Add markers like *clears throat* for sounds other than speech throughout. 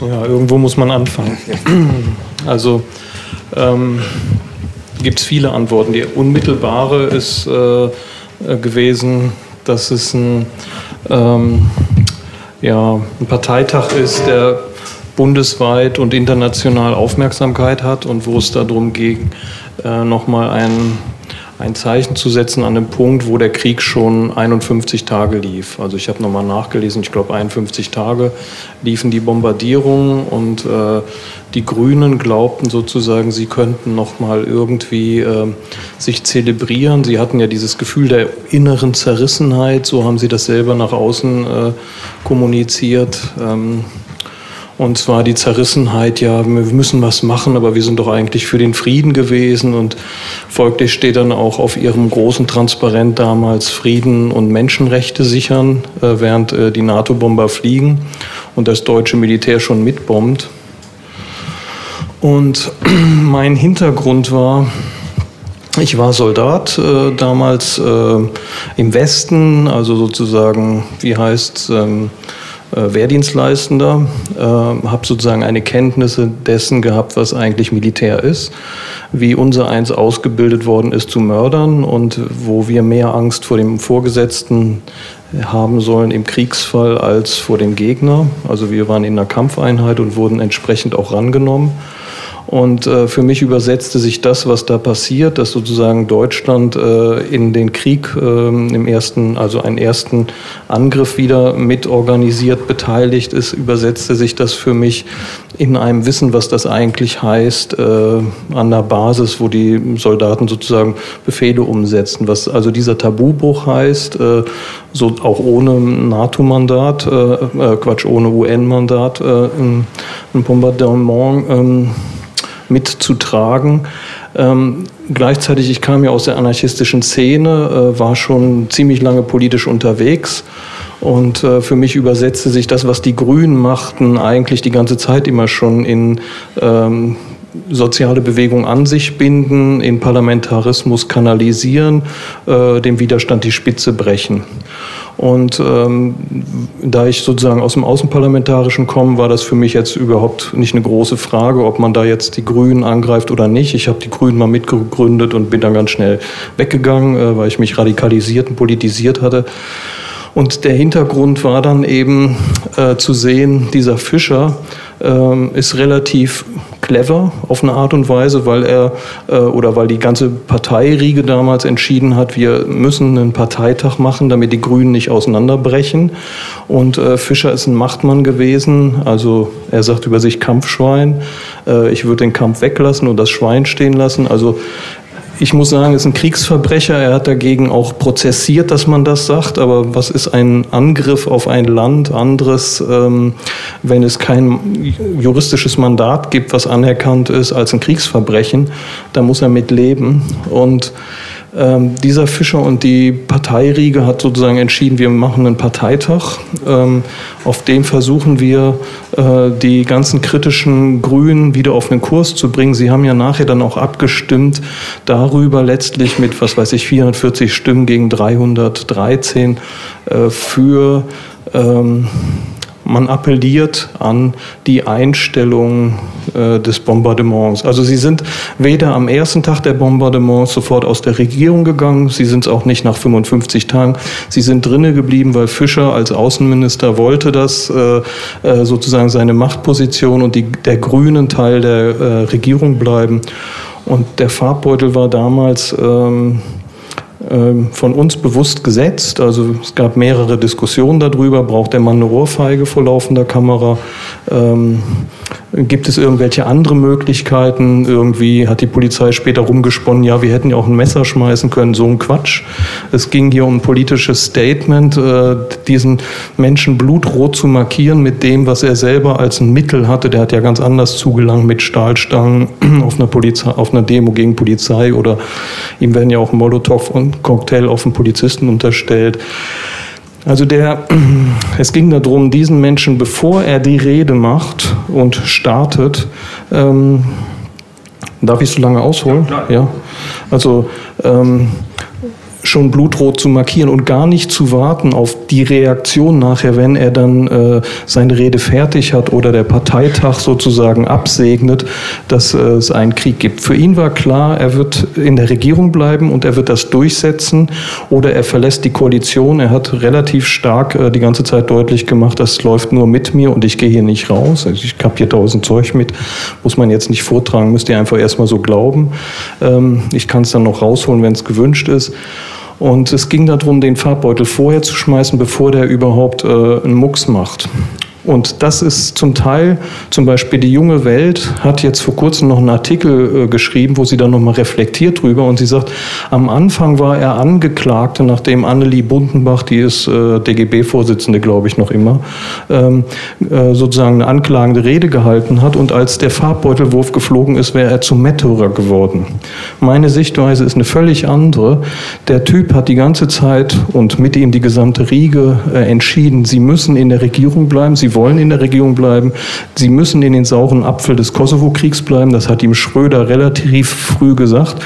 Ja, irgendwo muss man anfangen. *clears throat* Also ähm, gibt es viele Antworten. Die unmittelbare ist äh, gewesen, dass es ein, ähm, ja, ein Parteitag ist, der bundesweit und international Aufmerksamkeit hat und wo es darum ging, äh, nochmal ein ein Zeichen zu setzen an dem Punkt, wo der Krieg schon 51 Tage lief. Also ich habe nochmal nachgelesen, ich glaube 51 Tage liefen die Bombardierungen und äh, die Grünen glaubten sozusagen, sie könnten nochmal irgendwie äh, sich zelebrieren. Sie hatten ja dieses Gefühl der inneren Zerrissenheit, so haben sie das selber nach außen äh, kommuniziert. Ähm, und zwar die Zerrissenheit, ja, wir müssen was machen, aber wir sind doch eigentlich für den Frieden gewesen. Und folglich steht dann auch auf ihrem großen Transparent damals Frieden und Menschenrechte sichern, äh, während äh, die NATO-Bomber fliegen und das deutsche Militär schon mitbombt. Und *clears throat* mein Hintergrund war, ich war Soldat äh, damals äh, im Westen, also sozusagen, wie heißt ähm, äh, Wehrdienstleistender, äh, habe sozusagen eine Kenntnisse dessen gehabt, was eigentlich Militär ist, wie unser eins ausgebildet worden ist zu Mördern und wo wir mehr Angst vor dem Vorgesetzten haben sollen im Kriegsfall als vor dem Gegner. Also wir waren in einer Kampfeinheit und wurden entsprechend auch rangenommen. Und äh, für mich übersetzte sich das, was da passiert, dass sozusagen Deutschland äh, in den Krieg äh, im ersten, also einen ersten Angriff wieder mitorganisiert, beteiligt ist, übersetzte sich das für mich in einem Wissen, was das eigentlich heißt, äh, an der Basis, wo die Soldaten sozusagen Befehle umsetzen. Was also dieser Tabubruch heißt, äh, so auch ohne NATO-Mandat, äh, Quatsch, ohne UN-Mandat, ein Bombardement. Mitzutragen. Ähm, gleichzeitig, ich kam ja aus der anarchistischen Szene, äh, war schon ziemlich lange politisch unterwegs. Und äh, für mich übersetzte sich das, was die Grünen machten, eigentlich die ganze Zeit immer schon in ähm, soziale Bewegung an sich binden, in Parlamentarismus kanalisieren, äh, dem Widerstand die Spitze brechen. Und ähm, da ich sozusagen aus dem Außenparlamentarischen komme, war das für mich jetzt überhaupt nicht eine große Frage, ob man da jetzt die Grünen angreift oder nicht. Ich habe die Grünen mal mitgegründet und bin dann ganz schnell weggegangen, äh, weil ich mich radikalisiert und politisiert hatte. Und der Hintergrund war dann eben äh, zu sehen, dieser Fischer ähm, ist relativ clever auf eine Art und Weise, weil er äh, oder weil die ganze Parteiriege damals entschieden hat, wir müssen einen Parteitag machen, damit die Grünen nicht auseinanderbrechen. Und äh, Fischer ist ein Machtmann gewesen, also er sagt über sich Kampfschwein. Äh, ich würde den Kampf weglassen und das Schwein stehen lassen. Also ich muss sagen, ist ein Kriegsverbrecher. Er hat dagegen auch prozessiert, dass man das sagt. Aber was ist ein Angriff auf ein Land anderes, ähm, wenn es kein juristisches Mandat gibt, was anerkannt ist als ein Kriegsverbrechen? Da muss er mit leben. Und ähm, dieser Fischer und die Parteiriege hat sozusagen entschieden, wir machen einen Parteitag. Ähm, auf dem versuchen wir, äh, die ganzen kritischen Grünen wieder auf den Kurs zu bringen. Sie haben ja nachher dann auch abgestimmt darüber letztlich mit, was weiß ich, 440 Stimmen gegen 313 äh, für ähm, man appelliert an die Einstellung äh, des Bombardements. Also sie sind weder am ersten Tag der Bombardements sofort aus der Regierung gegangen, sie sind es auch nicht nach 55 Tagen, sie sind drinnen geblieben, weil Fischer als Außenminister wollte das äh, äh, sozusagen seine Machtposition und die, der grünen Teil der äh, Regierung bleiben. Und der Farbbeutel war damals ähm, von uns bewusst gesetzt. Also es gab mehrere Diskussionen darüber, braucht der Mann eine Ohrfeige vor laufender Kamera? Ähm, Gibt es irgendwelche andere Möglichkeiten? Irgendwie hat die Polizei später rumgesponnen, ja, wir hätten ja auch ein Messer schmeißen können, so ein Quatsch. Es ging hier um ein politisches Statement, äh, diesen Menschen blutrot zu markieren mit dem, was er selber als ein Mittel hatte. Der hat ja ganz anders zugelangt mit Stahlstangen *clears throat* auf einer, Polizei, auf einer Demo gegen Polizei oder ihm werden ja auch Molotow und Cocktail auf einen Polizisten unterstellt. Also der, *clears throat* es ging darum, diesen Menschen, bevor er die Rede macht und startet, ähm, darf ich so lange ausholen? Ja. ja? Also ähm, schon blutrot zu markieren und gar nicht zu warten auf die Reaktion nachher, wenn er dann äh, seine Rede fertig hat oder der Parteitag sozusagen absegnet, dass äh, es einen Krieg gibt. Für ihn war klar, er wird in der Regierung bleiben und er wird das durchsetzen oder er verlässt die Koalition. Er hat relativ stark äh, die ganze Zeit deutlich gemacht, das läuft nur mit mir und ich gehe hier nicht raus. Also ich habe hier tausend Zeug mit, muss man jetzt nicht vortragen, müsst ihr einfach erstmal so glauben. Ähm, ich kann es dann noch rausholen, wenn es gewünscht ist. Und es ging darum, den Farbbeutel vorher zu schmeißen, bevor der überhaupt äh, einen Mucks macht. Und das ist zum Teil, zum Beispiel die junge Welt hat jetzt vor kurzem noch einen Artikel äh, geschrieben, wo sie dann nochmal reflektiert drüber und sie sagt, am Anfang war er Angeklagte, nachdem Annelie Bundenbach, die ist äh, DGB-Vorsitzende, glaube ich, noch immer, ähm, äh, sozusagen eine anklagende Rede gehalten hat und als der Farbbeutelwurf geflogen ist, wäre er zum Märtyrer geworden. Meine Sichtweise ist eine völlig andere. Der Typ hat die ganze Zeit und mit ihm die gesamte Riege äh, entschieden, sie müssen in der Regierung bleiben, sie wollen in der Regierung bleiben. Sie müssen in den sauren Apfel des Kosovo-Kriegs bleiben. Das hat ihm Schröder relativ früh gesagt.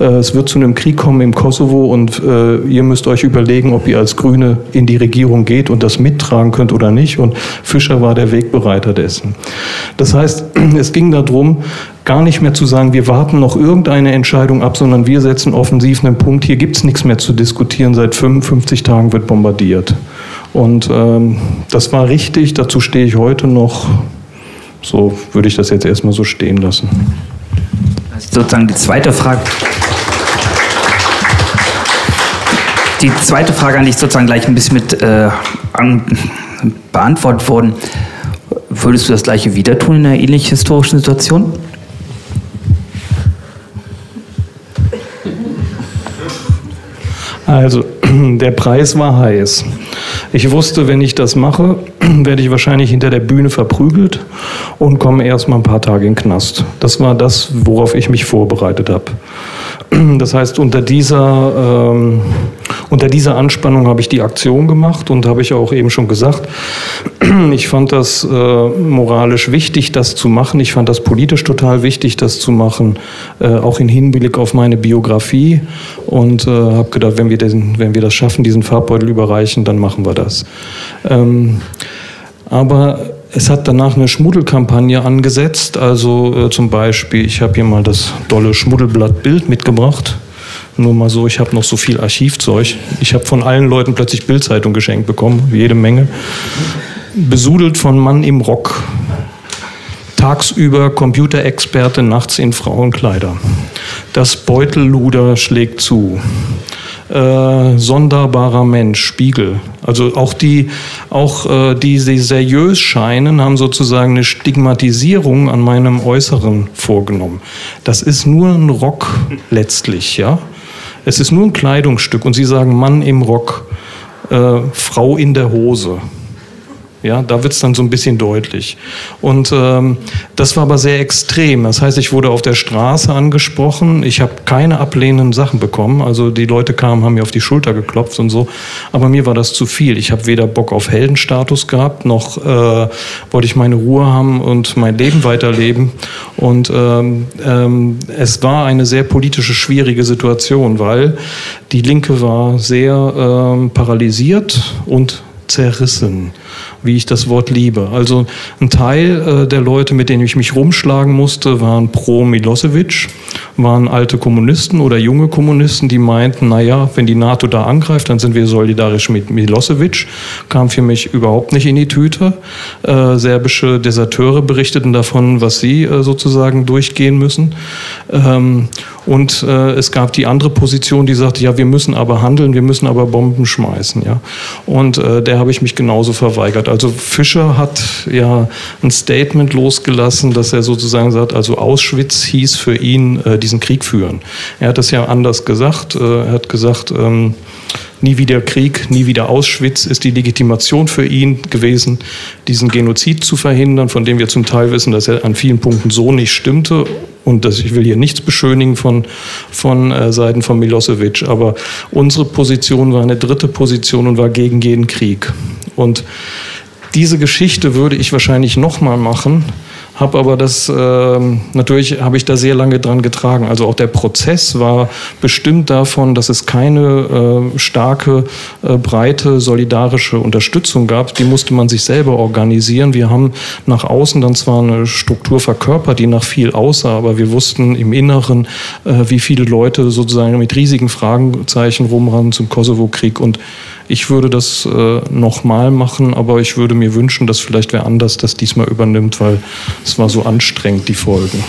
Äh, es wird zu einem Krieg kommen im Kosovo und äh, ihr müsst euch überlegen, ob ihr als Grüne in die Regierung geht und das mittragen könnt oder nicht. Und Fischer war der Wegbereiter dessen. Das heißt, *clears throat* es ging darum, gar nicht mehr zu sagen, wir warten noch irgendeine Entscheidung ab, sondern wir setzen offensiv einen Punkt, hier gibt es nichts mehr zu diskutieren, seit 55 Tagen wird bombardiert. Und ähm, das war richtig, dazu stehe ich heute noch. So würde ich das jetzt erstmal so stehen lassen. Also sozusagen die zweite Frage. Die zweite Frage an dich sozusagen gleich ein bisschen mit äh, an, beantwortet worden. Würdest du das gleiche wieder tun in einer ähnlichen historischen Situation? Also, *clears throat* der Preis war heiß. Ich wusste, wenn ich das mache, *clears throat* werde ich wahrscheinlich hinter der Bühne verprügelt und komme erst mal ein paar Tage in den Knast. Das war das, worauf ich mich vorbereitet habe. *clears throat* Das heißt, unter dieser, ähm, unter dieser Anspannung habe ich die Aktion gemacht und habe ich auch eben schon gesagt, *clears throat* ich fand das äh, moralisch wichtig, das zu machen. Ich fand das politisch total wichtig, das zu machen, äh, auch im Hinblick auf meine Biografie und äh, habe gedacht, wenn wir, den, wenn wir das schaffen, diesen Farbbeutel überreichen, dann machen wir das. Ähm, aber es hat danach eine Schmuddelkampagne angesetzt. Also äh, zum Beispiel, ich habe hier mal das dolle Schmuddelblatt Bild mitgebracht. Nur mal so, ich habe noch so viel Archivzeug. Ich habe von allen Leuten plötzlich Bildzeitung geschenkt bekommen, jede Menge. Besudelt von Mann im Rock. Tagsüber Computerexperte, nachts in Frauenkleider. Das Beutelluder schlägt zu äh, sonderbarer Mensch, Spiegel. Also auch die, auch äh, die, die seriös scheinen, haben sozusagen eine Stigmatisierung an meinem Äußeren vorgenommen. Das ist nur ein Rock letztlich, ja. Es ist nur ein Kleidungsstück und sie sagen Mann im Rock, äh, Frau in der Hose. Ja, da wird es dann so ein bisschen deutlich. Und ähm, das war aber sehr extrem. Das heißt, ich wurde auf der Straße angesprochen. Ich habe keine ablehnenden Sachen bekommen. Also die Leute kamen, haben mir auf die Schulter geklopft und so. Aber mir war das zu viel. Ich habe weder Bock auf Heldenstatus gehabt, noch äh, wollte ich meine Ruhe haben und mein Leben weiterleben. Und ähm, ähm, es war eine sehr politische, schwierige Situation, weil die Linke war sehr ähm, paralysiert und zerrissen wie ich das Wort liebe. Also ein Teil äh, der Leute, mit denen ich mich rumschlagen musste, waren pro Milosevic, waren alte Kommunisten oder junge Kommunisten, die meinten, naja, wenn die NATO da angreift, dann sind wir solidarisch mit Milosevic. Kam für mich überhaupt nicht in die Tüte. Äh, serbische Deserteure berichteten davon, was sie äh, sozusagen durchgehen müssen. Ähm, und äh, es gab die andere Position, die sagte, ja, wir müssen aber handeln, wir müssen aber Bomben schmeißen. Ja? Und äh, der habe ich mich genauso verweigert. Also Fischer hat ja ein Statement losgelassen, dass er sozusagen sagt, also Auschwitz hieß für ihn äh, diesen Krieg führen. Er hat das ja anders gesagt. Äh, er hat gesagt, ähm, nie wieder Krieg, nie wieder Auschwitz ist die Legitimation für ihn gewesen, diesen Genozid zu verhindern, von dem wir zum Teil wissen, dass er an vielen Punkten so nicht stimmte. Und das, ich will hier nichts beschönigen von, von äh, Seiten von Milosevic, aber unsere Position war eine dritte Position und war gegen jeden Krieg. Und diese Geschichte würde ich wahrscheinlich nochmal machen, habe aber das, äh, natürlich habe ich da sehr lange dran getragen. Also auch der Prozess war bestimmt davon, dass es keine äh, starke, äh, breite, solidarische Unterstützung gab. Die musste man sich selber organisieren. Wir haben nach außen dann zwar eine Struktur verkörpert, die nach viel aussah, aber wir wussten im Inneren, äh, wie viele Leute sozusagen mit riesigen Fragezeichen rumrennen zum Kosovo-Krieg und ich würde das äh, nochmal machen, aber ich würde mir wünschen, dass vielleicht wer anders das diesmal übernimmt, weil es war so anstrengend, die Folgen.